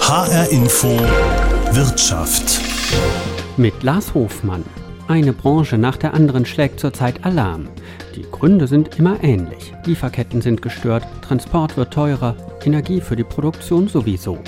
HR Info Wirtschaft. Mit Lars Hofmann. Eine Branche nach der anderen schlägt zurzeit Alarm. Die Gründe sind immer ähnlich. Lieferketten sind gestört, Transport wird teurer, Energie für die Produktion sowieso.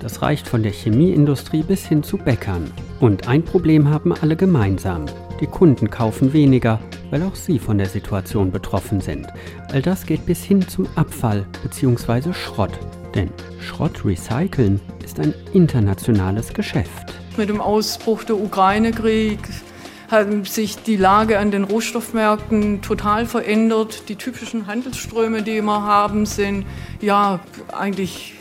Das reicht von der Chemieindustrie bis hin zu Bäckern. Und ein Problem haben alle gemeinsam. Die Kunden kaufen weniger, weil auch sie von der Situation betroffen sind. All das geht bis hin zum Abfall bzw. Schrott. Denn Schrott recyceln ist ein internationales Geschäft. Mit dem Ausbruch der Ukraine-Krieg hat sich die Lage an den Rohstoffmärkten total verändert. Die typischen Handelsströme, die wir haben, sind ja eigentlich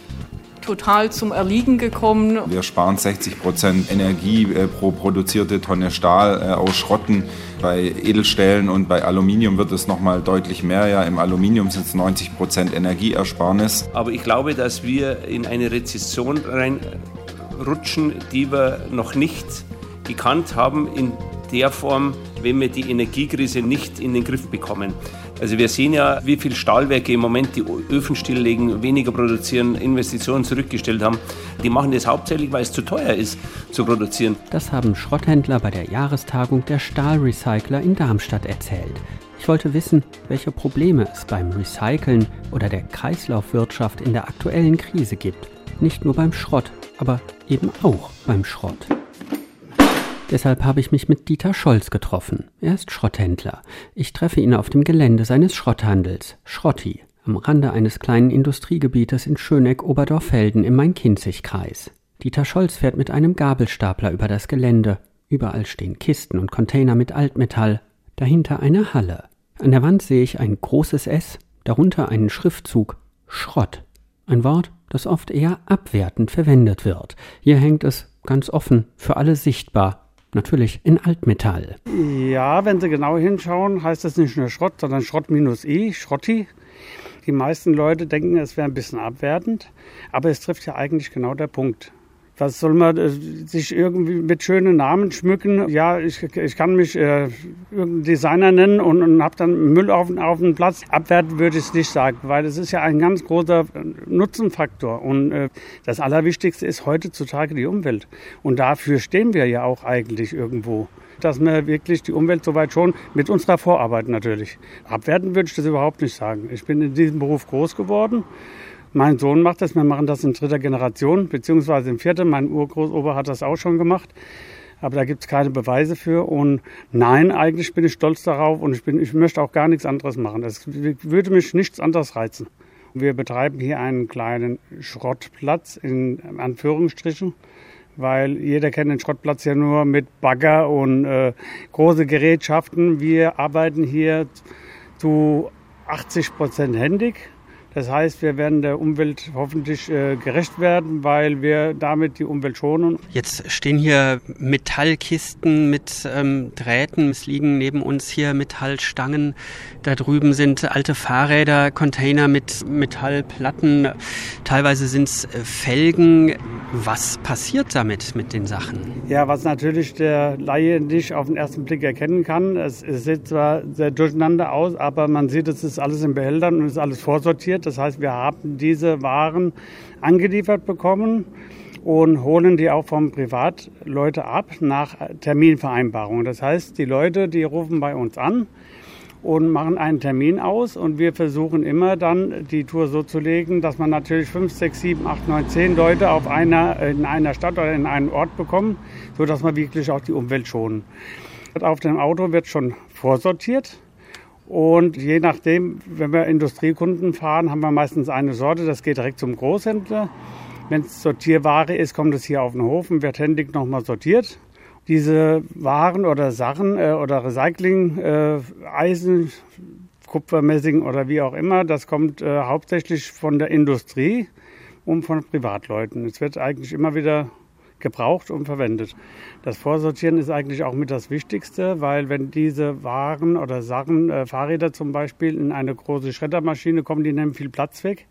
total zum Erliegen gekommen. Wir sparen 60 Prozent Energie äh, pro produzierte Tonne Stahl äh, aus Schrotten. Bei Edelstählen und bei Aluminium wird es nochmal deutlich mehr. Ja, Im Aluminium sind es 90 Prozent Energieersparnis. Aber ich glaube, dass wir in eine Rezession reinrutschen, die wir noch nicht gekannt haben in der Form, wenn wir die Energiekrise nicht in den Griff bekommen. Also wir sehen ja, wie viele Stahlwerke im Moment die Öfen stilllegen, weniger produzieren, Investitionen zurückgestellt haben. Die machen das hauptsächlich, weil es zu teuer ist zu produzieren. Das haben Schrotthändler bei der Jahrestagung der Stahlrecycler in Darmstadt erzählt. Ich wollte wissen, welche Probleme es beim Recyceln oder der Kreislaufwirtschaft in der aktuellen Krise gibt. Nicht nur beim Schrott, aber eben auch beim Schrott. Deshalb habe ich mich mit Dieter Scholz getroffen. Er ist Schrotthändler. Ich treffe ihn auf dem Gelände seines Schrotthandels, Schrotti, am Rande eines kleinen Industriegebietes in Schöneck-Oberdorfelden im Main-Kinzig-Kreis. Dieter Scholz fährt mit einem Gabelstapler über das Gelände. Überall stehen Kisten und Container mit Altmetall. Dahinter eine Halle. An der Wand sehe ich ein großes S, darunter einen Schriftzug Schrott. Ein Wort, das oft eher abwertend verwendet wird. Hier hängt es ganz offen, für alle sichtbar, Natürlich in Altmetall. Ja, wenn Sie genau hinschauen, heißt das nicht nur Schrott, sondern Schrott minus E, Schrotti. Die meisten Leute denken, es wäre ein bisschen abwertend, aber es trifft ja eigentlich genau der Punkt. Was soll man äh, sich irgendwie mit schönen Namen schmücken? Ja, ich, ich kann mich äh, irgendein Designer nennen und, und habe dann Müll auf, auf dem Platz. Abwerten würde ich es nicht sagen, weil es ist ja ein ganz großer äh, Nutzenfaktor. Und äh, das Allerwichtigste ist heutzutage die Umwelt. Und dafür stehen wir ja auch eigentlich irgendwo. Dass wir wirklich die Umwelt soweit schon mit unserer Vorarbeit natürlich. Abwerten würde ich das überhaupt nicht sagen. Ich bin in diesem Beruf groß geworden. Mein Sohn macht das, wir machen das in dritter Generation, beziehungsweise in vierter. Mein Urgroßober hat das auch schon gemacht. Aber da gibt es keine Beweise für. Und nein, eigentlich bin ich stolz darauf und ich, bin, ich möchte auch gar nichts anderes machen. Es würde mich nichts anderes reizen. Wir betreiben hier einen kleinen Schrottplatz in Anführungsstrichen, weil jeder kennt den Schrottplatz ja nur mit Bagger und äh, große Gerätschaften. Wir arbeiten hier zu 80 Prozent händig. Das heißt, wir werden der Umwelt hoffentlich äh, gerecht werden, weil wir damit die Umwelt schonen. Jetzt stehen hier Metallkisten mit ähm, Drähten. Es liegen neben uns hier Metallstangen. Da drüben sind alte Fahrräder, Container mit Metallplatten. Teilweise sind es äh, Felgen. Was passiert damit mit den Sachen? Ja, was natürlich der Laie nicht auf den ersten Blick erkennen kann. Es, es sieht zwar sehr durcheinander aus, aber man sieht, es ist alles in Behältern und es ist alles vorsortiert. Das heißt, wir haben diese Waren angeliefert bekommen und holen die auch vom Privatleute ab nach Terminvereinbarung. Das heißt, die Leute, die rufen bei uns an und machen einen Termin aus und wir versuchen immer dann die Tour so zu legen, dass man natürlich fünf, sechs, sieben, acht, neun, zehn Leute auf einer, in einer Stadt oder in einem Ort bekommt, sodass man wirklich auch die Umwelt schonen. Auf dem Auto wird schon vorsortiert. Und je nachdem, wenn wir Industriekunden fahren, haben wir meistens eine Sorte, das geht direkt zum Großhändler. Wenn es Sortierware ist, kommt es hier auf den Hof und wird händig nochmal sortiert. Diese Waren oder Sachen äh, oder Recycling, äh, Eisen, Kupfermessing oder wie auch immer, das kommt äh, hauptsächlich von der Industrie und von Privatleuten. Es wird eigentlich immer wieder gebraucht und verwendet. Das Vorsortieren ist eigentlich auch mit das Wichtigste, weil wenn diese Waren oder Sachen, äh, Fahrräder zum Beispiel, in eine große Schreddermaschine kommen, die nehmen viel Platz weg.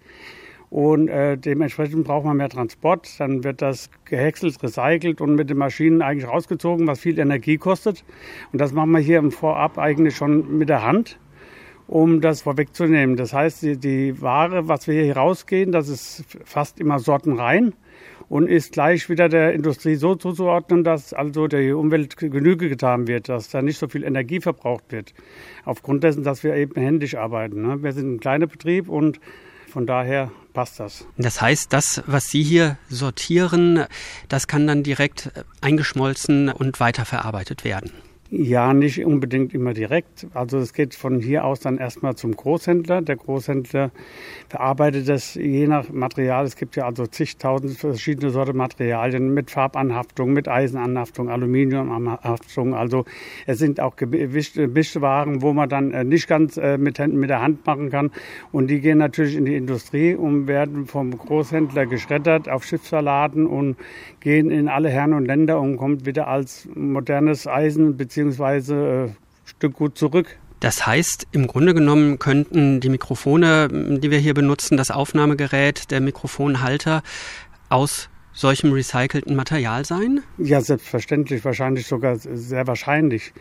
Und äh, dementsprechend braucht man mehr Transport. Dann wird das gehäckselt, recycelt und mit den Maschinen eigentlich rausgezogen, was viel Energie kostet. Und das machen wir hier im Vorab eigentlich schon mit der Hand. um das vorwegzunehmen. Das heißt, die, die Ware, was wir hier rausgehen, das ist fast immer sortenrein und ist gleich wieder der Industrie so zuzuordnen, dass also der Umwelt Genüge getan wird, dass da nicht so viel Energie verbraucht wird. Aufgrund dessen, dass wir eben händisch arbeiten. Ne? Wir sind ein kleiner Betrieb und von daher passt das. Das heißt, das, was Sie hier sortieren, das kann dann direkt eingeschmolzen und weiterverarbeitet werden. Ja, nicht unbedingt immer direkt. Also es geht von hier aus dann erstmal zum Großhändler. Der Großhändler verarbeitet das je nach Material. Es gibt ja also zigtausend verschiedene Sorte Materialien mit Farbanhaftung, mit Eisenanhaftung, Aluminiumanhaftung. Also es sind auch gewischte Waren, wo man dann äh, nicht ganz äh, mit, mit der Hand machen kann. Und die gehen natürlich in die Industrie und werden vom Großhändler geschreddert auf Schiffsverladen und gehen in alle Herren und Länder und kommt wieder als modernes Eisen bzw beziehungsweise äh, Stück gut zurück. Das heißt, im Grunde genommen könnten die Mikrofone, die wir hier benutzen, das Aufnahmegerät, der Mikrofonhalter aus solchem recycelten Material sein? Ja, selbstverständlich, wahrscheinlich sogar sehr wahrscheinlich.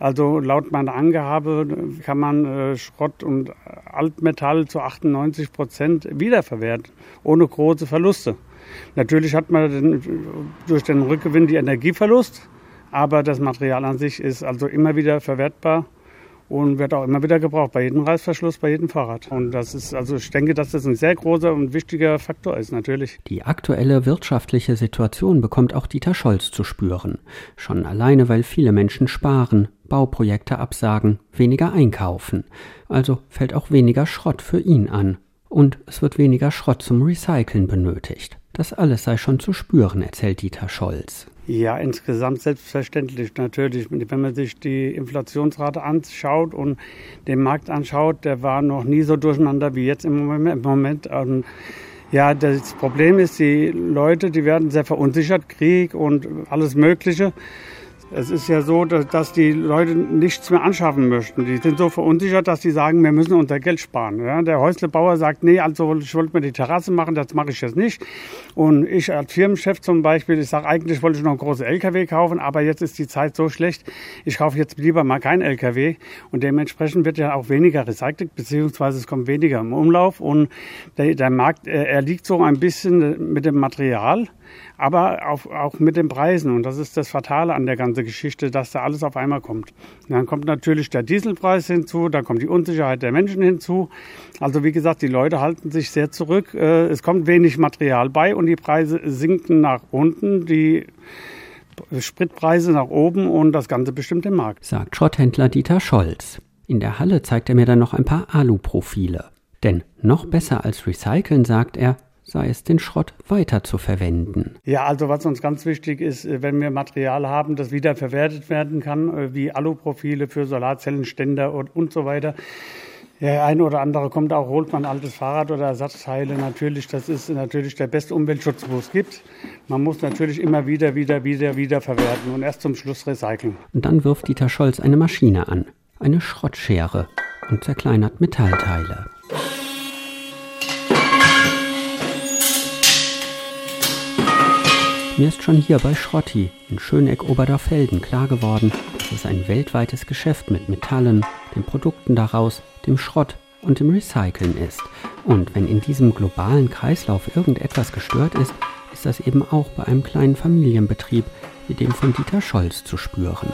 Also laut meiner Angabe kann man äh, Schrott und Altmetall zu 98 Prozent wiederverwerten, ohne große Verluste. Natürlich hat man den, durch den Rückgewinn die Energieverlust, aber das Material an sich ist also immer wieder verwertbar und wird auch immer wieder gebraucht, bei jedem Reißverschluss, bei jedem Fahrrad. Und das ist, also ich denke, dass das ein sehr großer und wichtiger Faktor ist, natürlich. Die aktuelle wirtschaftliche Situation bekommt auch Dieter Scholz zu spüren. Schon alleine, weil viele Menschen sparen, Bauprojekte absagen, weniger einkaufen. Also fällt auch weniger Schrott für ihn an. Und es wird weniger Schrott zum Recyceln benötigt. Das alles sei schon zu spüren, erzählt Dieter Scholz. Ja, insgesamt selbstverständlich natürlich. Wenn man sich die Inflationsrate anschaut und den Markt anschaut, der war noch nie so durcheinander wie jetzt im Moment. Und ja, das Problem ist, die Leute, die werden sehr verunsichert, Krieg und alles Mögliche. Es ist ja so, dass die Leute nichts mehr anschaffen möchten. Die sind so verunsichert, dass sie sagen, wir müssen unser Geld sparen. Ja, der Häuslebauer sagt, nee, also ich wollte mir die Terrasse machen, das mache ich jetzt nicht. Und ich als Firmenchef zum Beispiel, ich sage, eigentlich wollte ich noch einen großen LKW kaufen, aber jetzt ist die Zeit so schlecht, ich kaufe jetzt lieber mal keinen LKW. Und dementsprechend wird ja auch weniger recycelt, beziehungsweise es kommt weniger im Umlauf. Und der, der Markt, er liegt so ein bisschen mit dem Material aber auch, auch mit den Preisen. Und das ist das Fatale an der ganzen Geschichte, dass da alles auf einmal kommt. Und dann kommt natürlich der Dieselpreis hinzu, da kommt die Unsicherheit der Menschen hinzu. Also wie gesagt, die Leute halten sich sehr zurück. Äh, es kommt wenig Material bei und die Preise sinken nach unten. Die Spritpreise nach oben und das Ganze bestimmt den Markt. Sagt Schrotthändler Dieter Scholz. In der Halle zeigt er mir dann noch ein paar Aluprofile. Denn noch besser als recyceln, sagt er, sei es den Schrott weiter zu verwenden. Ja, also was uns ganz wichtig ist, äh, wenn wir Material haben, das wiederverwertet werden kann, äh, wie Aluprofile für Solarzellenständer und, und so weiter. Ja, ein oder andere kommt auch, holt man altes Fahrrad oder Ersatzteile. Natürlich, das ist natürlich der beste Umweltschutz, wo es gibt. Man muss natürlich immer wieder, wieder, wieder, wieder verwerten und erst zum Schluss recyceln. Und dann wirft Dieter Scholz eine Maschine an, eine Schrottschere und zerkleinert Metallteile. Mir ist schon hier bei Schrotti in Schöneck-Oberdarfelden klar geworden, dass es ein weltweites Geschäft mit Metallen, den Produkten daraus, dem Schrott und dem Recyceln ist. Und wenn in diesem globalen Kreislauf irgendetwas gestört ist, ist das eben auch bei einem kleinen Familienbetrieb wie dem von Dieter Scholz zu spüren.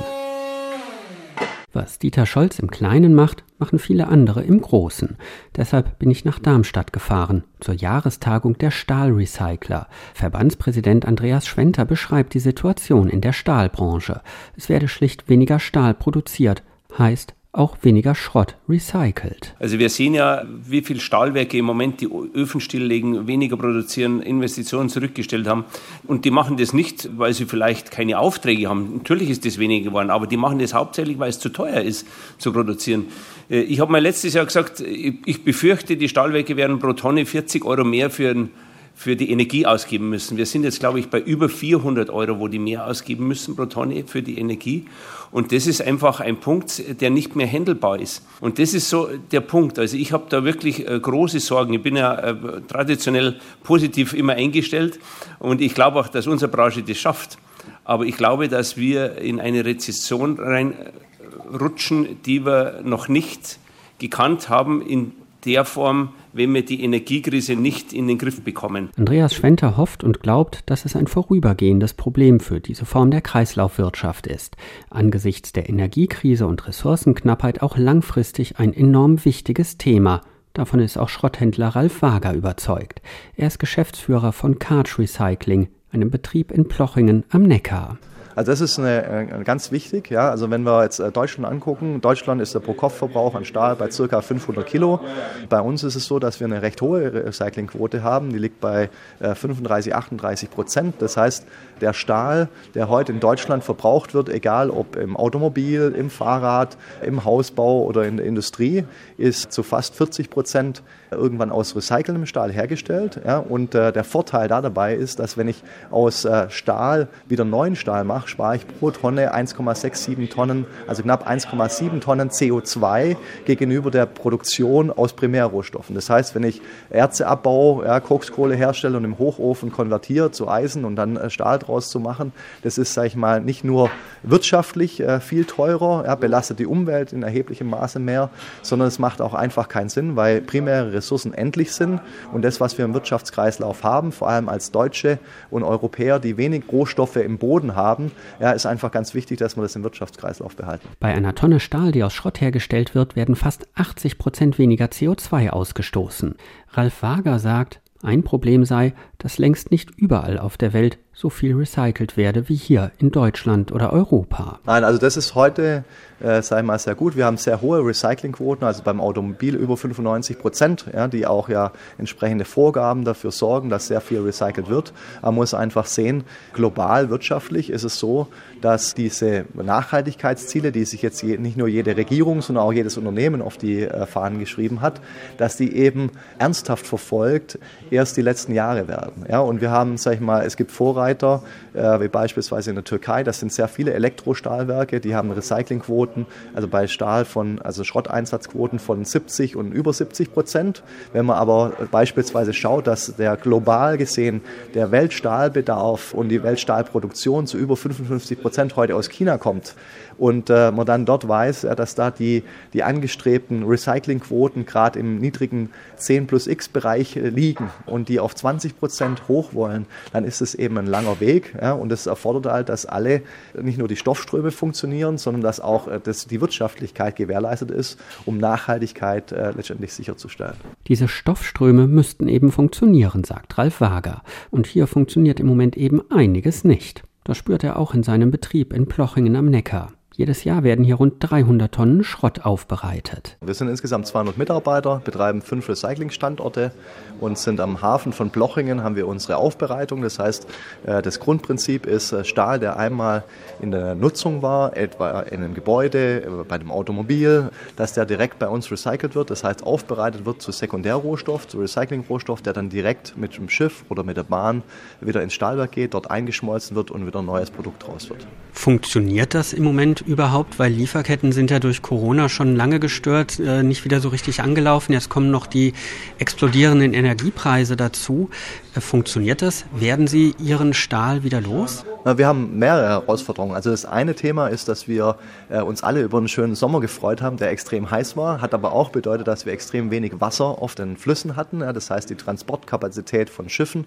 Was Dieter Scholz im Kleinen macht, machen viele andere im Großen. Deshalb bin ich nach Darmstadt gefahren, zur Jahrestagung der Stahlrecycler. Verbandspräsident Andreas Schwenter beschreibt die Situation in der Stahlbranche. Es werde schlicht weniger Stahl produziert, heißt auch weniger Schrott recycelt. Also wir sehen ja, wie viele Stahlwerke im Moment die Öfen stilllegen, weniger produzieren, Investitionen zurückgestellt haben. Und die machen das nicht, weil sie vielleicht keine Aufträge haben. Natürlich ist das weniger geworden, aber die machen das hauptsächlich, weil es zu teuer ist zu produzieren. Äh, ich habe mal letztes Jahr gesagt, ich befürchte, die Stahlwerke werden pro Tonne 40 Euro mehr für ein für die Energie ausgeben müssen. Wir sind jetzt, glaube ich, bei über 400 Euro, wo die mehr ausgeben müssen pro Tonne für die Energie. Und das ist einfach ein Punkt, der nicht mehr händelbar ist. Und das ist so der Punkt. Also ich habe da wirklich äh, große Sorgen. Ich bin ja äh, traditionell positiv immer eingestellt und ich glaube auch, dass unsere Branche das schafft. Aber ich glaube, dass wir in eine Rezession reinrutschen, die wir noch nicht gekannt haben in der Form, wenn wir die Energiekrise nicht in den Griff bekommen. Andreas Schwenter hofft und glaubt, dass es ein vorübergehendes Problem für diese Form der Kreislaufwirtschaft ist. Angesichts der Energiekrise und Ressourcenknappheit auch langfristig ein enorm wichtiges Thema. Davon ist auch Schrotthändler Ralf Wager überzeugt. Er ist Geschäftsführer von Carge Recycling, einem Betrieb in Plochingen am Neckar. Also das ist eine, äh, ganz wichtig. Ja? Also wenn wir jetzt äh, Deutschland angucken, Deutschland ist der Pro-Kopf-Verbrauch an Stahl bei ca. 500 Kilo. Bei uns ist es so, dass wir eine recht hohe Recyclingquote haben. Die liegt bei 35, äh, 38 Prozent. Das heißt, der Stahl, der heute in Deutschland verbraucht wird, egal ob im Automobil, im Fahrrad, im Hausbau oder in der Industrie, ist zu fast 40 Prozent irgendwann aus recycelndem Stahl hergestellt. Ja? Und äh, der Vorteil da dabei ist, dass wenn ich aus äh, Stahl wieder neuen Stahl mache, Tag spare ich pro Tonne 1,67 Tonnen, also knapp 1,7 Tonnen CO2 gegenüber der Produktion aus Primärrohstoffen. Das heißt, wenn ich Erze abbaue, ja, Kokskohle herstelle und im Hochofen konvertiere zu Eisen und dann äh, Stahl draus zu machen, das ist, sage ich mal, nicht nur wirtschaftlich äh, viel teurer, ja, belastet die Umwelt in erheblichem Maße mehr, sondern es macht auch einfach keinen Sinn, weil primäre Ressourcen endlich sind und das, was wir im Wirtschaftskreislauf haben, vor allem als Deutsche und Europäer, die wenig Rohstoffe im Boden haben, ja, ist einfach ganz wichtig, dass wir das im Wirtschaftskreislauf behalten. Bei einer Tonne Stahl, die aus Schrott hergestellt wird, werden fast 80 Prozent weniger CO2 ausgestoßen. Ralf Wager sagt, ein Problem sei, dass längst nicht überall auf der Welt so viel recycelt werde wie hier in Deutschland oder Europa. Nein, also das ist heute, äh, sei mal, sehr gut. Wir haben sehr hohe Recyclingquoten, also beim Automobil über 95 Prozent, ja, die auch ja entsprechende Vorgaben dafür sorgen, dass sehr viel recycelt wird. Man muss einfach sehen, global wirtschaftlich ist es so, dass diese Nachhaltigkeitsziele, die sich jetzt je, nicht nur jede Regierung, sondern auch jedes Unternehmen auf die äh, Fahnen geschrieben hat, dass die eben ernsthaft verfolgt erst die letzten Jahre werden. Ja, und wir haben, sag ich mal, es gibt Vorreiter, weiter äh, wie beispielsweise in der Türkei, das sind sehr viele Elektrostahlwerke, die haben Recyclingquoten, also bei Stahl von, also Schrotteinsatzquoten von 70 und über 70 Prozent. Wenn man aber beispielsweise schaut, dass der global gesehen der Weltstahlbedarf und die Weltstahlproduktion zu über 55 Prozent heute aus China kommt, und äh, man dann dort weiß, ja, dass da die, die angestrebten Recyclingquoten gerade im niedrigen 10 plus X Bereich äh, liegen und die auf 20 Prozent hoch wollen, dann ist es eben ein langer Weg ja, und es erfordert halt, dass alle, nicht nur die Stoffströme funktionieren, sondern dass auch äh, dass die Wirtschaftlichkeit gewährleistet ist, um Nachhaltigkeit äh, letztendlich sicherzustellen. Diese Stoffströme müssten eben funktionieren, sagt Ralf Wager. Und hier funktioniert im Moment eben einiges nicht. Das spürt er auch in seinem Betrieb in Plochingen am Neckar. Jedes Jahr werden hier rund 300 Tonnen Schrott aufbereitet. Wir sind insgesamt 200 Mitarbeiter, betreiben fünf Recyclingstandorte und sind am Hafen von Blochingen haben wir unsere Aufbereitung. Das heißt, äh, das Grundprinzip ist äh, Stahl, der einmal in der Nutzung war, etwa in einem Gebäude, äh, bei einem Automobil, dass der direkt bei uns recycelt wird. Das heißt, aufbereitet wird zu Sekundärrohstoff, zu Recyclingrohstoff, der dann direkt mit dem Schiff oder mit der Bahn wieder ins Stahlwerk geht, dort eingeschmolzen wird und wieder ein neues Produkt raus wird. Funktioniert das im Moment überhaupt? Weil Lieferketten sind ja durch Corona schon lange gestört, äh, nicht wieder so richtig angelaufen. Jetzt kommen noch die explodierenden Energiepreise dazu. Äh, funktioniert das? Werden Sie Ihren Stahl wieder los? Wir haben mehrere Herausforderungen. Also das eine Thema ist, dass wir äh, uns alle über einen schönen Sommer gefreut haben, der extrem heiß war, hat aber auch bedeutet, dass wir extrem wenig Wasser auf den Flüssen hatten. Das heißt, die Transportkapazität von Schiffen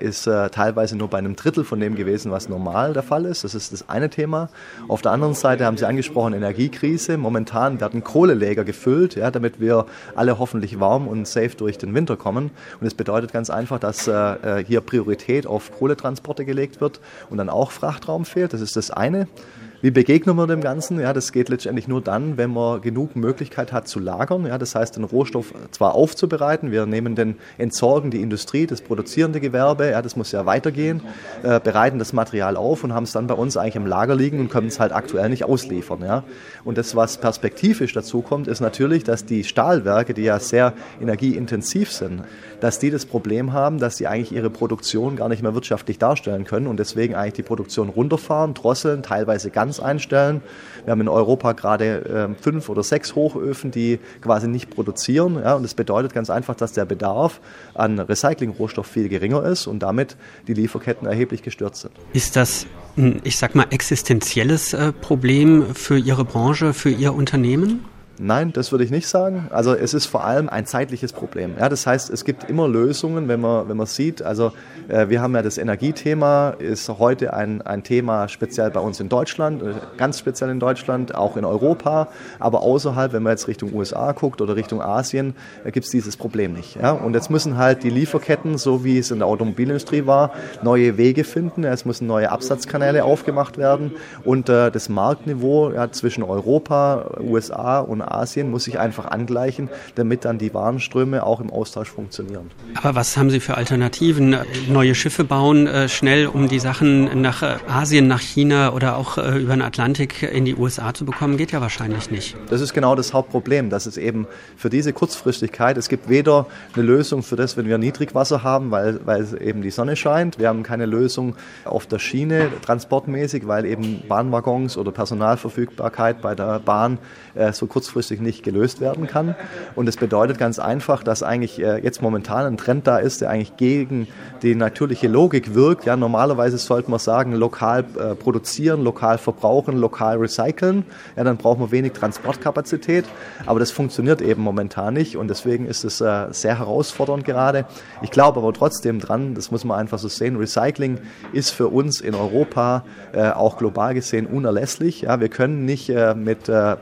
ist teilweise nur bei einem Drittel von dem gewesen, was normal der Fall ist. Das ist das eine Thema. Auf der anderen Seite haben Sie angesprochen, Energiekrise. Momentan werden Kohleläger gefüllt, ja, damit wir alle hoffentlich warm und safe durch den Winter kommen. Und es bedeutet ganz einfach, dass äh, hier Priorität auf Kohletransporte gelegt wird und dann auch Frachtraum fehlt. Das ist das eine. Wie begegnen wir dem Ganzen? Ja, das geht letztendlich nur dann, wenn man genug Möglichkeit hat zu lagern. Ja, das heißt, den Rohstoff zwar aufzubereiten, wir nehmen den Entsorgen die Industrie, das produzierende Gewerbe, ja, das muss ja weitergehen, äh, bereiten das Material auf und haben es dann bei uns eigentlich im Lager liegen und können es halt aktuell nicht ausliefern. Ja. Und das, was perspektivisch dazu kommt, ist natürlich, dass die Stahlwerke, die ja sehr energieintensiv sind, dass die das Problem haben, dass sie eigentlich ihre Produktion gar nicht mehr wirtschaftlich darstellen können und deswegen eigentlich die Produktion runterfahren, drosseln, teilweise ganz einstellen. Wir haben in Europa gerade äh, fünf oder sechs Hochöfen, die quasi nicht produzieren. Ja, und das bedeutet ganz einfach, dass der Bedarf an Recyclingrohstoff viel geringer ist und damit die Lieferketten erheblich gestört sind. Ist das ein, ich sag mal, existenzielles äh, Problem für Ihre Branche, für Ihr Unternehmen? Nein, das würde ich nicht sagen. Also es ist vor allem ein zeitliches Problem. Ja, das heißt, es gibt immer Lösungen, wenn man, wenn man sieht. Also äh, wir haben ja das Energiethema, ist heute ein, ein Thema speziell bei uns in Deutschland, äh, ganz speziell in Deutschland, auch in Europa. Aber außerhalb, wenn man jetzt Richtung USA guckt oder Richtung Asien, äh, gibt es dieses Problem nicht. Ja? Und jetzt müssen halt die Lieferketten, so wie es in der Automobilindustrie war, neue Wege finden. Es müssen neue Absatzkanäle aufgemacht werden. Und äh, das Marktniveau ja, zwischen Europa, USA und Asien muss sich einfach angleichen, damit dann die Warenströme auch im Austausch funktionieren. Aber was haben Sie für Alternativen? Neue Schiffe bauen, äh, schnell um die Sachen nach äh, Asien, nach China oder auch äh, über den Atlantik in die USA zu bekommen, geht ja wahrscheinlich nicht. Das ist genau das Hauptproblem, dass es eben für diese Kurzfristigkeit, es gibt weder eine Lösung für das, wenn wir Niedrigwasser haben, weil, weil eben die Sonne scheint. Wir haben keine Lösung auf der Schiene transportmäßig, weil eben Bahnwaggons oder Personalverfügbarkeit bei der Bahn äh, so kurzfristig nicht gelöst werden kann. Und es bedeutet ganz einfach, dass eigentlich äh, jetzt momentan ein Trend da ist, der eigentlich gegen die natürliche Logik wirkt. Ja, normalerweise sollte man sagen, lokal äh, produzieren, lokal verbrauchen, lokal recyceln. Ja, dann braucht man wenig Transportkapazität. Aber das funktioniert eben momentan nicht und deswegen ist es äh, sehr herausfordernd gerade. Ich glaube aber trotzdem dran, das muss man einfach so sehen, Recycling ist für uns in Europa auch global gesehen unerlässlich. Ja, wir können nicht mit äh,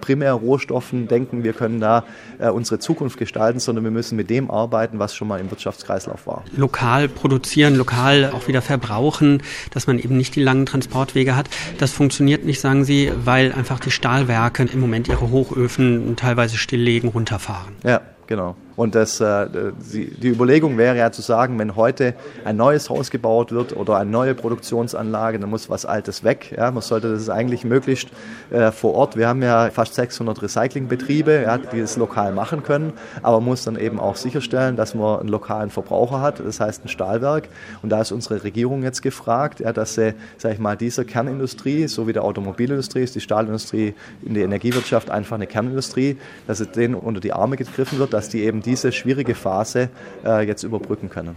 Primärrohstoffen denken, wir können da äh, unsere Zukunft gestalten, sondern wir müssen mit dem arbeiten, was schon mal im Wirtschaftskreislauf war. Lokal produzieren, lokal auch wieder verbrauchen, dass man eben nicht die langen Transportwege hat. Das funktioniert nicht, sagen Sie, weil einfach die Stahlwerke im Moment ihre Hochöfen teilweise stilllegen, runterfahren. Ja, genau. Und das, äh, die Überlegung wäre ja zu sagen, wenn heute ein neues Haus gebaut wird oder eine neue Produktionsanlage, dann muss was Altes weg. Ja, man sollte das eigentlich möglichst äh, vor Ort. Wir haben ja fast 600 Recyclingbetriebe, ja, die das lokal machen können, aber man muss dann eben auch sicherstellen, dass man einen lokalen Verbraucher hat, das heißt ein Stahlwerk. Und da ist unsere Regierung jetzt gefragt, ja, dass sie, sag ich mal, dieser Kernindustrie, so wie der Automobilindustrie ist die Stahlindustrie in der Energiewirtschaft einfach eine Kernindustrie, dass es denen unter die Arme gegriffen wird, dass die eben diese schwierige Phase äh, jetzt überbrücken können.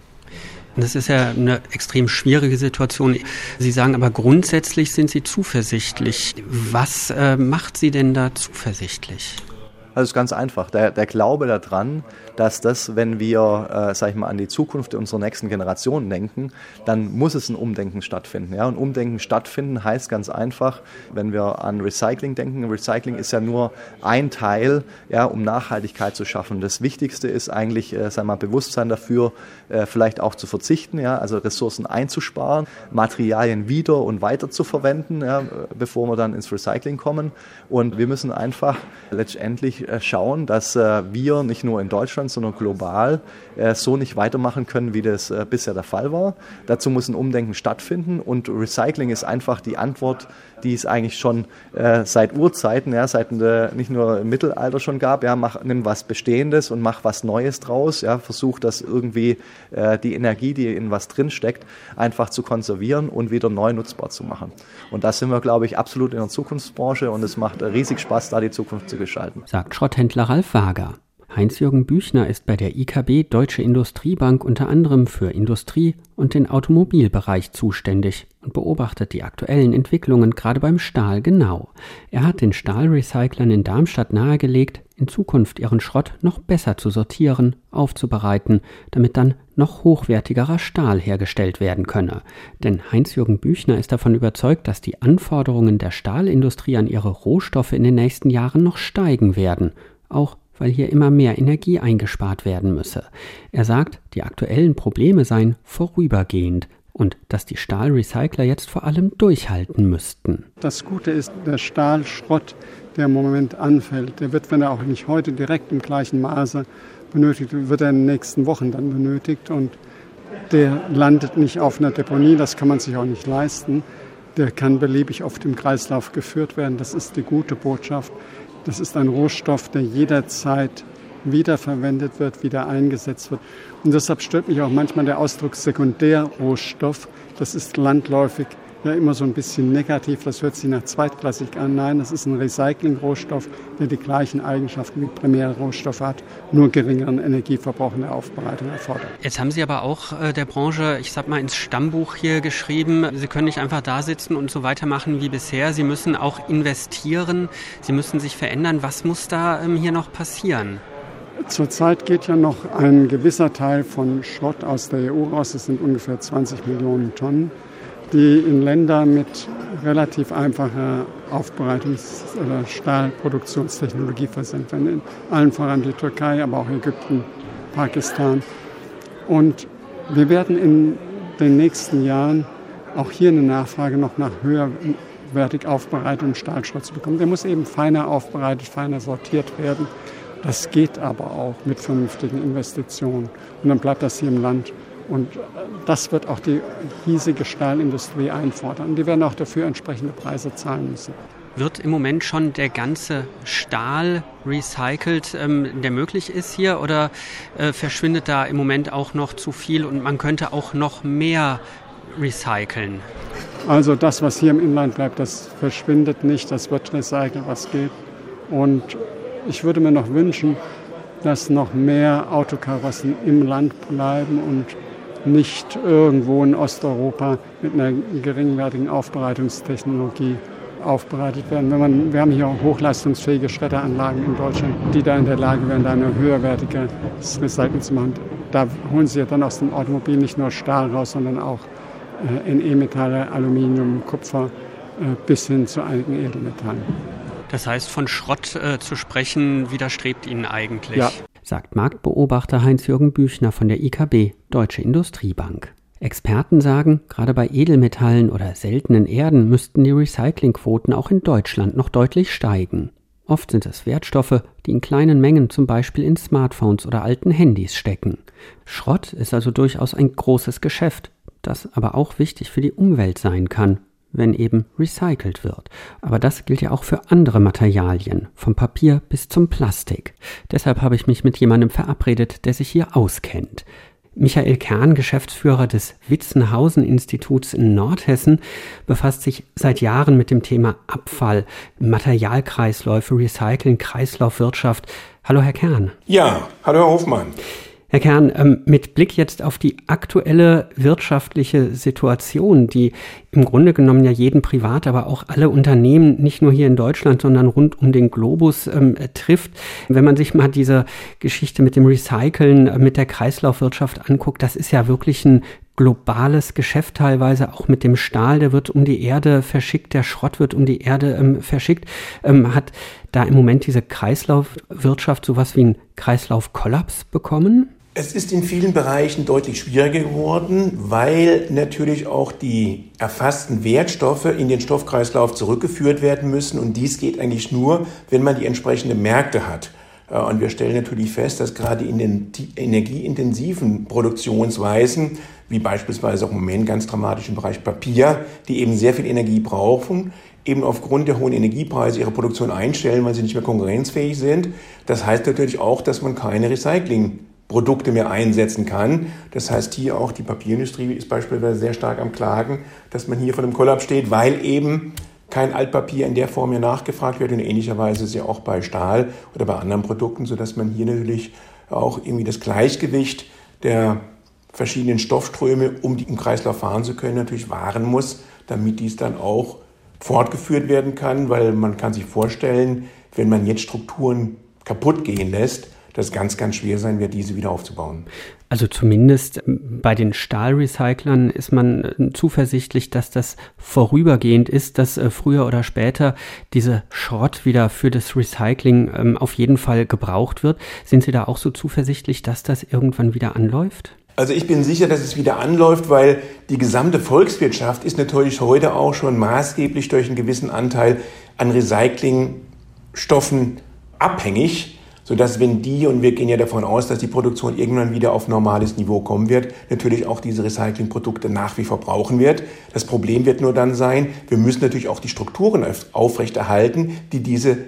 Das ist ja eine extrem schwierige Situation. Sie sagen aber grundsätzlich sind Sie zuversichtlich. Was äh, macht Sie denn da zuversichtlich? Also es ist ganz einfach. Der, der Glaube daran, dass das, wenn wir, äh, sag ich mal, an die Zukunft unserer nächsten Generationen denken, dann muss es ein Umdenken stattfinden. Ja? Und Umdenken stattfinden heißt ganz einfach, wenn wir an Recycling denken, Recycling ist ja nur ein Teil, ja, um Nachhaltigkeit zu schaffen. Das Wichtigste ist eigentlich, äh, sag mal, Bewusstsein dafür, äh, vielleicht auch zu verzichten, ja, also Ressourcen einzusparen, Materialien wieder und weiter zu verwenden, ja, bevor wir dann ins Recycling kommen. Und wir müssen einfach letztendlich äh, schauen, dass äh, wir nicht nur in Deutschland, sondern global äh, so nicht weitermachen können, wie das äh, bisher der Fall war. Dazu muss ein Umdenken stattfinden und Recycling ist einfach die Antwort, die es eigentlich schon äh, seit Urzeiten, ja, seit nicht nur im Mittelalter schon gab. Ja, mach, nimm was Bestehendes und mach was Neues draus. Ja, versuch das irgendwie äh, die Energie, die in was drin steckt, einfach zu konservieren und wieder neu nutzbar zu machen. Und da sind wir, glaube ich, absolut in der Zukunftsbranche und es macht riesig Spaß, da die Zukunft zu gestalten. Sagt Schrotthändler Ralf Wager. Heinz-Jürgen Büchner ist bei der IKB Deutsche Industriebank unter anderem für Industrie und den Automobilbereich zuständig und beobachtet die aktuellen Entwicklungen gerade beim Stahl genau. Er hat den Stahlrecyclern in Darmstadt nahegelegt, in Zukunft ihren Schrott noch besser zu sortieren, aufzubereiten, damit dann noch hochwertigerer Stahl hergestellt werden könne. Denn Heinz-Jürgen Büchner ist davon überzeugt, dass die Anforderungen der Stahlindustrie an ihre Rohstoffe in den nächsten Jahren noch steigen werden, auch weil hier immer mehr Energie eingespart werden müsse. Er sagt, die aktuellen Probleme seien vorübergehend und dass die Stahlrecycler jetzt vor allem durchhalten müssten. Das Gute ist, der Stahlschrott, der im Moment anfällt, der wird, wenn er auch nicht heute direkt im gleichen Maße benötigt, wird er in den nächsten Wochen dann benötigt und der landet nicht auf einer Deponie, das kann man sich auch nicht leisten. Der kann beliebig auf dem Kreislauf geführt werden. Das ist die gute Botschaft. Das ist ein Rohstoff, der jederzeit wiederverwendet wird, wieder eingesetzt wird. Und deshalb stört mich auch manchmal der Ausdruck Sekundärrohstoff. Das ist landläufig ja immer so ein bisschen negativ, das hört sich nach zweitklassig an. Nein, das ist ein Recycling-Rohstoff, der die gleichen Eigenschaften wie Primärrohstoff hat, nur geringeren Energieverbrauch in der Aufbereitung erfordert. Jetzt haben Sie aber auch äh, der Branche, ich sag mal, ins Stammbuch hier geschrieben, Sie können nicht einfach da sitzen und so weitermachen wie bisher. Sie müssen auch investieren, Sie müssen sich verändern. Was muss da ähm, hier noch passieren? Zurzeit geht ja noch ein gewisser Teil von Schrott aus der EU raus. Das sind ungefähr 20 Millionen Tonnen die in Länder mit relativ einfacher Aufbereitungs- oder Stahlproduktionstechnologie versenkt werden. In allen voran die Türkei, aber auch Ägypten, Pakistan. Und wir werden in den nächsten Jahren auch hier eine Nachfrage noch nach höherwertig aufbereiteten Stahlschrott zu bekommen. Der muss eben feiner aufbereitet, feiner sortiert werden. Das geht aber auch mit vernünftigen Investitionen. Und dann bleibt das hier im Land und das wird auch die hiesige Stahlindustrie einfordern. Die werden auch dafür entsprechende Preise zahlen müssen. Wird im Moment schon der ganze Stahl recycelt, ähm, der möglich ist hier, oder äh, verschwindet da im Moment auch noch zu viel und man könnte auch noch mehr recyceln? Also das, was hier im Inland bleibt, das verschwindet nicht, das wird recycelt, was geht. Und ich würde mir noch wünschen, dass noch mehr Autokarossen im Land bleiben und nicht irgendwo in Osteuropa mit einer geringwertigen Aufbereitungstechnologie aufbereitet werden. Wenn man, wir haben hier auch hochleistungsfähige Schredderanlagen in Deutschland, die da in der Lage wären, da eine höherwertige Recycling zu machen. Da holen sie ja dann aus dem Automobil nicht nur Stahl raus, sondern auch äh, NE-Metalle, Aluminium, Kupfer äh, bis hin zu einigen Edelmetallen. Das heißt, von Schrott äh, zu sprechen, widerstrebt Ihnen eigentlich? Ja, sagt Marktbeobachter Heinz-Jürgen Büchner von der IKB, Deutsche Industriebank. Experten sagen, gerade bei Edelmetallen oder seltenen Erden müssten die Recyclingquoten auch in Deutschland noch deutlich steigen. Oft sind es Wertstoffe, die in kleinen Mengen zum Beispiel in Smartphones oder alten Handys stecken. Schrott ist also durchaus ein großes Geschäft, das aber auch wichtig für die Umwelt sein kann wenn eben recycelt wird. Aber das gilt ja auch für andere Materialien, vom Papier bis zum Plastik. Deshalb habe ich mich mit jemandem verabredet, der sich hier auskennt. Michael Kern, Geschäftsführer des Witzenhausen-Instituts in Nordhessen, befasst sich seit Jahren mit dem Thema Abfall, Materialkreisläufe, Recycling, Kreislaufwirtschaft. Hallo, Herr Kern. Ja, hallo, Herr Hofmann. Herr Kern, ähm, mit Blick jetzt auf die aktuelle wirtschaftliche Situation, die im Grunde genommen ja jeden Privat, aber auch alle Unternehmen, nicht nur hier in Deutschland, sondern rund um den Globus ähm, trifft. Wenn man sich mal diese Geschichte mit dem Recyceln, äh, mit der Kreislaufwirtschaft anguckt, das ist ja wirklich ein globales Geschäft teilweise, auch mit dem Stahl, der wird um die Erde verschickt, der Schrott wird um die Erde ähm, verschickt, ähm, hat da im Moment diese Kreislaufwirtschaft sowas wie einen Kreislaufkollaps bekommen? Es ist in vielen Bereichen deutlich schwieriger geworden, weil natürlich auch die erfassten Wertstoffe in den Stoffkreislauf zurückgeführt werden müssen. Und dies geht eigentlich nur, wenn man die entsprechenden Märkte hat. Äh, und wir stellen natürlich fest, dass gerade in den energieintensiven Produktionsweisen, wie beispielsweise auch im Moment ganz dramatisch im Bereich Papier, die eben sehr viel Energie brauchen, eben aufgrund der hohen Energiepreise ihre Produktion einstellen, weil sie nicht mehr konkurrenzfähig sind. Das heißt natürlich auch, dass man keine Recycling Produkte mehr einsetzen kann. Das heißt, hier auch die Papierindustrie ist beispielsweise sehr stark am Klagen, dass man hier vor dem Kollaps steht, weil eben kein Altpapier in der Form mehr nachgefragt wird und ähnlicherweise ist ja auch bei Stahl oder bei anderen Produkten, sodass man hier natürlich auch irgendwie das Gleichgewicht der verschiedenen Stoffströme, um die im Kreislauf fahren zu können, natürlich wahren muss, damit dies dann auch fortgeführt werden kann, weil man kann sich vorstellen, wenn man jetzt Strukturen kaputt gehen lässt, dass es ganz, ganz schwer sein wird, diese wieder aufzubauen. Also zumindest ähm, bei den Stahlrecyclern ist man äh, zuversichtlich, dass das vorübergehend ist, dass äh, früher oder später diese Schrott wieder für das Recycling ähm, auf jeden Fall gebraucht wird. Sind Sie da auch so zuversichtlich, dass das irgendwann wieder anläuft? Also ich bin sicher, dass es wieder anläuft, weil die gesamte Volkswirtschaft ist natürlich heute auch schon maßgeblich durch einen gewissen Anteil an Recyclingstoffen abhängig sodass wenn die, und wir gehen ja davon aus, dass die Produktion irgendwann wieder auf normales Niveau kommen wird, natürlich auch diese Recyclingprodukte nach wie vor brauchen wird. Das Problem wird nur dann sein, wir müssen natürlich auch die Strukturen aufrechterhalten, die diese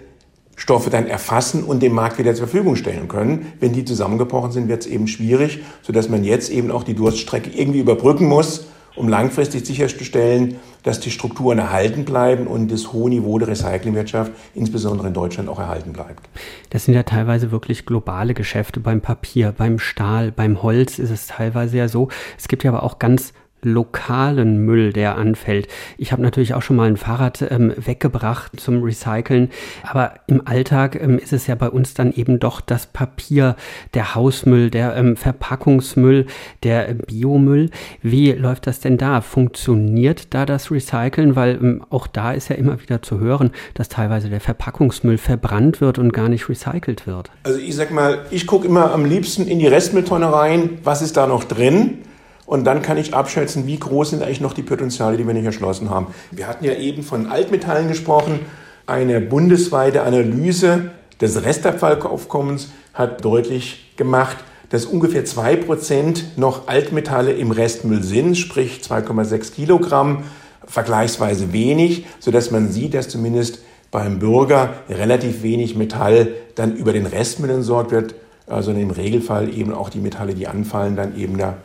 Stoffe dann erfassen und dem Markt wieder zur Verfügung stellen können. Wenn die zusammengebrochen sind, wird es eben schwierig, sodass man jetzt eben auch die Durststrecke irgendwie überbrücken muss, um langfristig sicherzustellen, dass die Strukturen erhalten bleiben und das hohe Niveau der Recyclingwirtschaft, insbesondere in Deutschland, auch erhalten bleibt. Das sind ja teilweise wirklich globale Geschäfte beim Papier, beim Stahl, beim Holz ist es teilweise ja so. Es gibt ja aber auch ganz lokalen Müll, der anfällt. Ich habe natürlich auch schon mal ein Fahrrad ähm, weggebracht zum Recyceln, aber im Alltag ähm, ist es ja bei uns dann eben doch das Papier, der Hausmüll, der ähm, Verpackungsmüll, der äh, Biomüll. Wie läuft das denn da? Funktioniert da das Recyceln? Weil ähm, auch da ist ja immer wieder zu hören, dass teilweise der Verpackungsmüll verbrannt wird und gar nicht recycelt wird. Also ich sag mal, ich gucke immer am liebsten in die Restmülltonne rein, was ist da noch drin? Und dann kann ich abschätzen, wie groß sind eigentlich noch die Potenziale, die wir nicht erschlossen haben. Wir hatten ja eben von Altmetallen gesprochen. Eine bundesweite Analyse des Restabfallaufkommens hat deutlich gemacht, dass ungefähr 2% noch Altmetalle im Restmüll sind, sprich 2,6 Kilogramm, vergleichsweise wenig, sodass man sieht, dass zumindest beim Bürger relativ wenig Metall dann über den Restmüll entsorgt wird, sondern im Regelfall eben auch die Metalle, die anfallen, dann eben da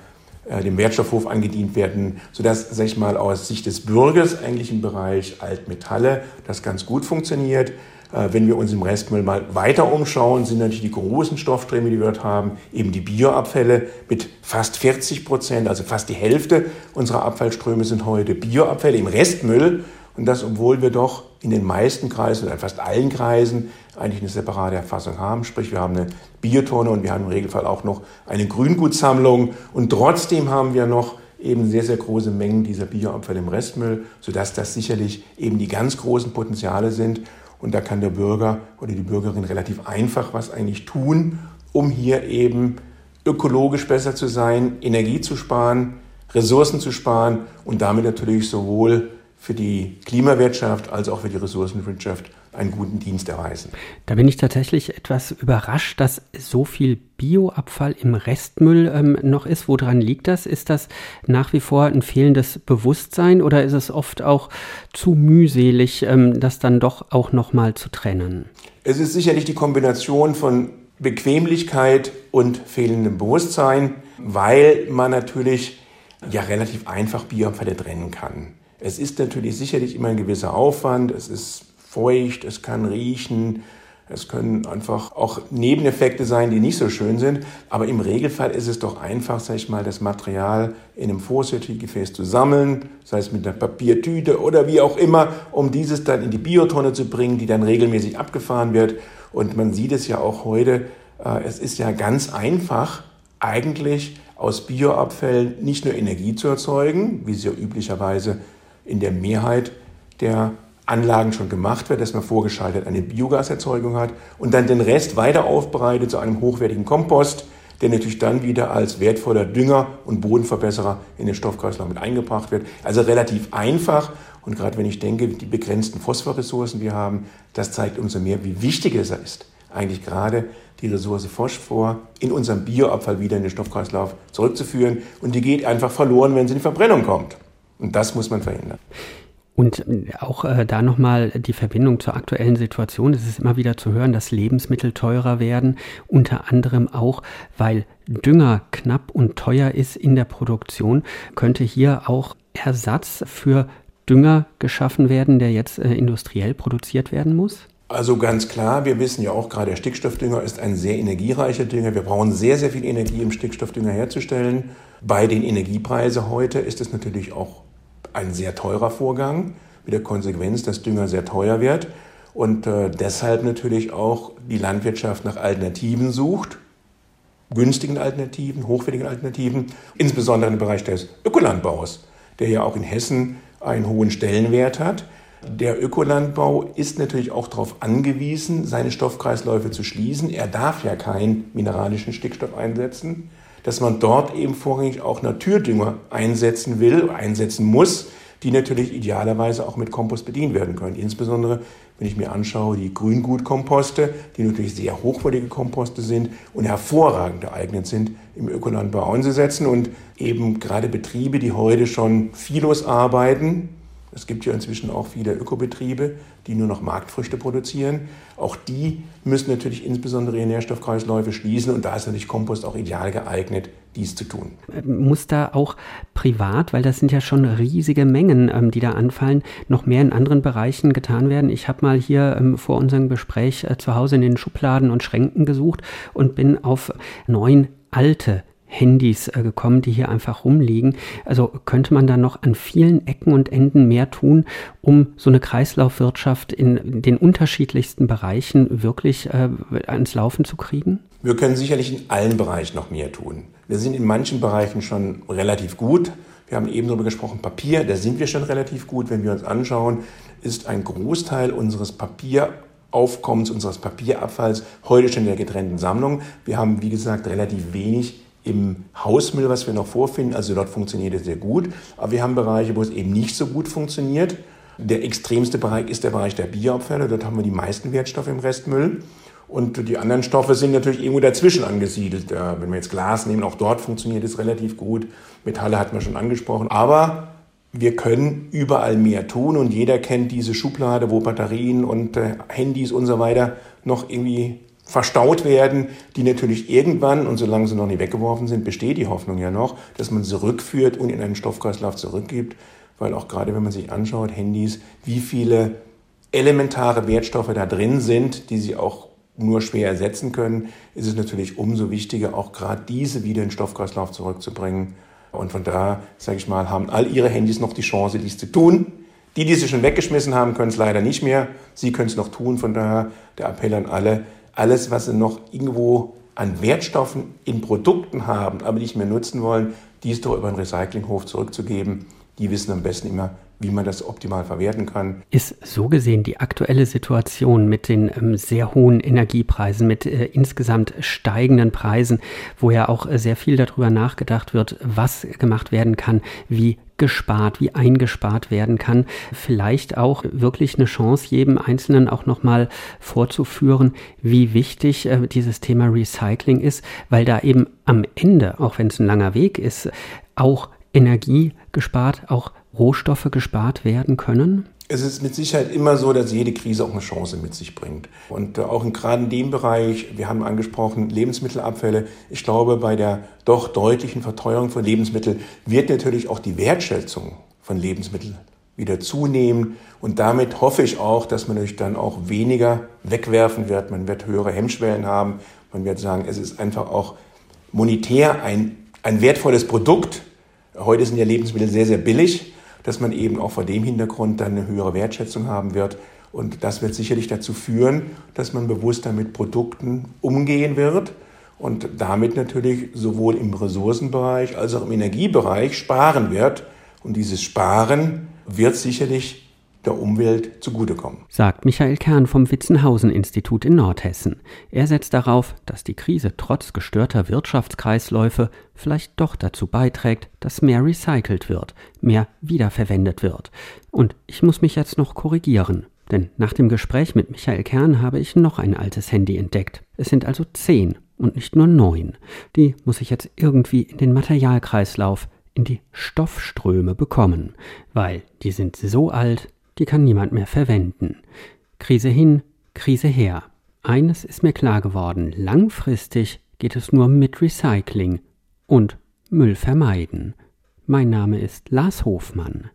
dem Wertstoffhof angedient werden, sodass, sag ich mal, aus Sicht des Bürgers eigentlich im Bereich Altmetalle das ganz gut funktioniert. Äh, wenn wir uns im Restmüll mal weiter umschauen, sind natürlich die großen Stoffströme, die wir dort haben, eben die Bioabfälle mit fast 40 Prozent, also fast die Hälfte unserer Abfallströme sind heute Bioabfälle im Restmüll. Und das, obwohl wir doch in den meisten Kreisen oder in fast allen Kreisen eigentlich eine separate Erfassung haben. Sprich, wir haben eine Biotonne und wir haben im Regelfall auch noch eine Grüngutsammlung. Und trotzdem haben wir noch eben sehr, sehr große Mengen dieser Bioabfälle im Restmüll, sodass das sicherlich eben die ganz großen Potenziale sind. Und da kann der Bürger oder die Bürgerin relativ einfach was eigentlich tun, um hier eben ökologisch besser zu sein, Energie zu sparen, Ressourcen zu sparen und damit natürlich sowohl für die Klimawirtschaft als auch für die Ressourcenwirtschaft einen guten Dienst erweisen. Da bin ich tatsächlich etwas überrascht, dass so viel Bioabfall im Restmüll ähm, noch ist. Woran liegt das? Ist das nach wie vor ein fehlendes Bewusstsein oder ist es oft auch zu mühselig, ähm, das dann doch auch nochmal zu trennen? Es ist sicherlich die Kombination von Bequemlichkeit und fehlendem Bewusstsein, weil man natürlich ja relativ einfach Bioabfälle trennen kann. Es ist natürlich sicherlich immer ein gewisser Aufwand, es ist feucht, es kann riechen, es können einfach auch Nebeneffekte sein, die nicht so schön sind. Aber im Regelfall ist es doch einfach, sag ich mal, das Material in einem Vorsortiergefäß zu sammeln, sei es mit einer Papiertüte oder wie auch immer, um dieses dann in die Biotonne zu bringen, die dann regelmäßig abgefahren wird. Und man sieht es ja auch heute, äh, es ist ja ganz einfach, eigentlich aus Bioabfällen nicht nur Energie zu erzeugen, wie es ja üblicherweise in der Mehrheit der Anlagen schon gemacht wird, dass man vorgeschaltet eine Biogaserzeugung hat und dann den Rest weiter aufbereitet zu einem hochwertigen Kompost, der natürlich dann wieder als wertvoller Dünger und Bodenverbesserer in den Stoffkreislauf mit eingebracht wird. Also relativ einfach und gerade wenn ich denke, die begrenzten Phosphorressourcen wir haben, das zeigt umso mehr, wie wichtig es ist, eigentlich gerade die Ressource Phosphor in unserem Bioabfall wieder in den Stoffkreislauf zurückzuführen und die geht einfach verloren, wenn sie in die Verbrennung kommt. Und das muss man verhindern. Und auch äh, da nochmal die Verbindung zur aktuellen Situation. Es ist immer wieder zu hören, dass Lebensmittel teurer werden, unter anderem auch, weil Dünger knapp und teuer ist in der Produktion. Könnte hier auch Ersatz für Dünger geschaffen werden, der jetzt äh, industriell produziert werden muss? Also ganz klar, wir wissen ja auch gerade, der Stickstoffdünger ist ein sehr energiereicher Dünger. Wir brauchen sehr, sehr viel Energie, um Stickstoffdünger herzustellen. Bei den Energiepreisen heute ist es natürlich auch ein sehr teurer Vorgang, mit der Konsequenz, dass Dünger sehr teuer wird und äh, deshalb natürlich auch die Landwirtschaft nach Alternativen sucht, günstigen Alternativen, hochwertigen Alternativen, insbesondere im Bereich des Ökolandbaus, der ja auch in Hessen einen hohen Stellenwert hat. Der Ökolandbau ist natürlich auch darauf angewiesen, seine Stoffkreisläufe zu schließen. Er darf ja keinen mineralischen Stickstoff einsetzen dass man dort eben vorrangig auch Naturdünger einsetzen will, einsetzen muss, die natürlich idealerweise auch mit Kompost bedient werden können. Insbesondere, wenn ich mir anschaue, die Grüngutkomposte, die natürlich sehr hochwertige Komposte sind und hervorragend geeignet sind, im Ökolandbau einzusetzen und eben gerade Betriebe, die heute schon vielos arbeiten, Es gibt ja inzwischen auch viele Ökobetriebe, die nur noch Marktfrüchte produzieren. Auch die müssen natürlich insbesondere ihre Nährstoffkreisläufe schließen und da ist natürlich Kompost auch ideal geeignet, dies zu tun. Muss da auch privat, weil das sind ja schon riesige Mengen, ähm, die da anfallen, noch mehr in anderen Bereichen getan werden? Ich habe mal hier ähm, vor unserem Gespräch äh, zu Hause in den Schubladen und Schränken gesucht und bin auf neun alte Handys äh, gekommen, die hier einfach rumliegen. Also könnte man da noch an vielen Ecken und Enden mehr tun, um so eine Kreislaufwirtschaft in den unterschiedlichsten Bereichen wirklich äh, ans Laufen zu kriegen? Wir können sicherlich in allen Bereichen noch mehr tun. Wir sind in manchen Bereichen schon relativ gut. Wir haben eben darüber gesprochen, Papier, da sind wir schon relativ gut. Wenn wir uns anschauen, ist ein Großteil unseres Papieraufkommens, unseres Papierabfalls heute schon in der getrennten Sammlung. Wir haben, wie gesagt, relativ wenig im Hausmüll, was wir noch vorfinden. Also dort funktioniert es sehr gut. Aber wir haben Bereiche, wo es eben nicht so gut funktioniert. Der extremste Bereich ist der Bereich der Bioabfälle. Dort haben wir die meisten Wertstoffe im Restmüll. Und die anderen Stoffe sind natürlich irgendwo dazwischen angesiedelt. Wenn wir jetzt Glas nehmen, auch dort funktioniert es relativ gut. Metalle hatten wir schon angesprochen. Aber wir können überall mehr tun und jeder kennt diese Schublade, wo Batterien und äh, Handys und so weiter noch irgendwie verstaut werden, die natürlich irgendwann, und solange sie noch nicht weggeworfen sind, besteht die Hoffnung ja noch, dass man sie rückführt und in einen Stoffkreislauf zurückgibt, weil auch gerade wenn man sich anschaut, Handys, wie viele elementare Wertstoffe da drin sind, die sie auch nur schwer ersetzen können, ist es natürlich umso wichtiger, auch gerade diese wieder in den Stoffkreislauf zurückzubringen. Und von da, sage ich mal, haben all ihre Handys noch die Chance, dies zu tun. Die, die sie schon weggeschmissen haben, können es leider nicht mehr. Sie können es noch tun. Von daher der Appell an alle, alles, was sie noch irgendwo an Wertstoffen in Produkten haben, aber nicht mehr nutzen wollen, dies doch über einen Recyclinghof zurückzugeben. Die wissen am besten immer, wie man das optimal verwerten kann. Ist so gesehen die aktuelle Situation mit den ähm, sehr hohen Energiepreisen, mit äh, insgesamt steigenden Preisen, wo ja auch äh, sehr viel darüber nachgedacht wird, was gemacht werden kann, wie gespart, wie eingespart werden kann, vielleicht auch wirklich eine Chance, jedem Einzelnen auch nochmal vorzuführen, wie wichtig äh, dieses Thema Recycling ist, weil da eben am Ende, auch wenn es ein langer Weg ist, auch Energie gespart, auch Rohstoffe gespart werden können? Es ist mit Sicherheit immer so, dass jede Krise auch eine Chance mit sich bringt. Und äh, auch in, gerade in dem Bereich, wir haben angesprochen, Lebensmittelabfälle. Ich glaube, bei der doch deutlichen Verteuerung von Lebensmitteln wird natürlich auch die Wertschätzung von Lebensmitteln wieder zunehmen. Und damit hoffe ich auch, dass man natürlich dann auch weniger wegwerfen wird. Man wird höhere Hemmschwellen haben. Man wird sagen, es ist einfach auch monetär ein, ein wertvolles Produkt. Heute sind ja Lebensmittel sehr, sehr billig dass man eben auch vor dem Hintergrund dann eine höhere Wertschätzung haben wird. Und das wird sicherlich dazu führen, dass man bewusster mit Produkten umgehen wird und damit natürlich sowohl im Ressourcenbereich als auch im Energiebereich sparen wird. Und dieses Sparen wird sicherlich der Umwelt zugutekommen. Sagt Michael Kern vom Witzenhausen-Institut in Nordhessen. Er setzt darauf, dass die Krise trotz gestörter Wirtschaftskreisläufe vielleicht doch dazu beiträgt, dass mehr recycelt wird, mehr wiederverwendet wird. Und ich muss mich jetzt noch korrigieren. Denn nach dem Gespräch mit Michael Kern habe ich noch ein altes Handy entdeckt. Es sind also zehn und nicht nur neun. Die muss ich jetzt irgendwie in den Materialkreislauf, in die Stoffströme bekommen, weil die sind so alt, die kann niemand mehr verwenden. Krise hin, Krise her. Eines ist mir klar geworden, langfristig geht es nur mit Recycling und Müll vermeiden. Mein Name ist Lars Hofmann.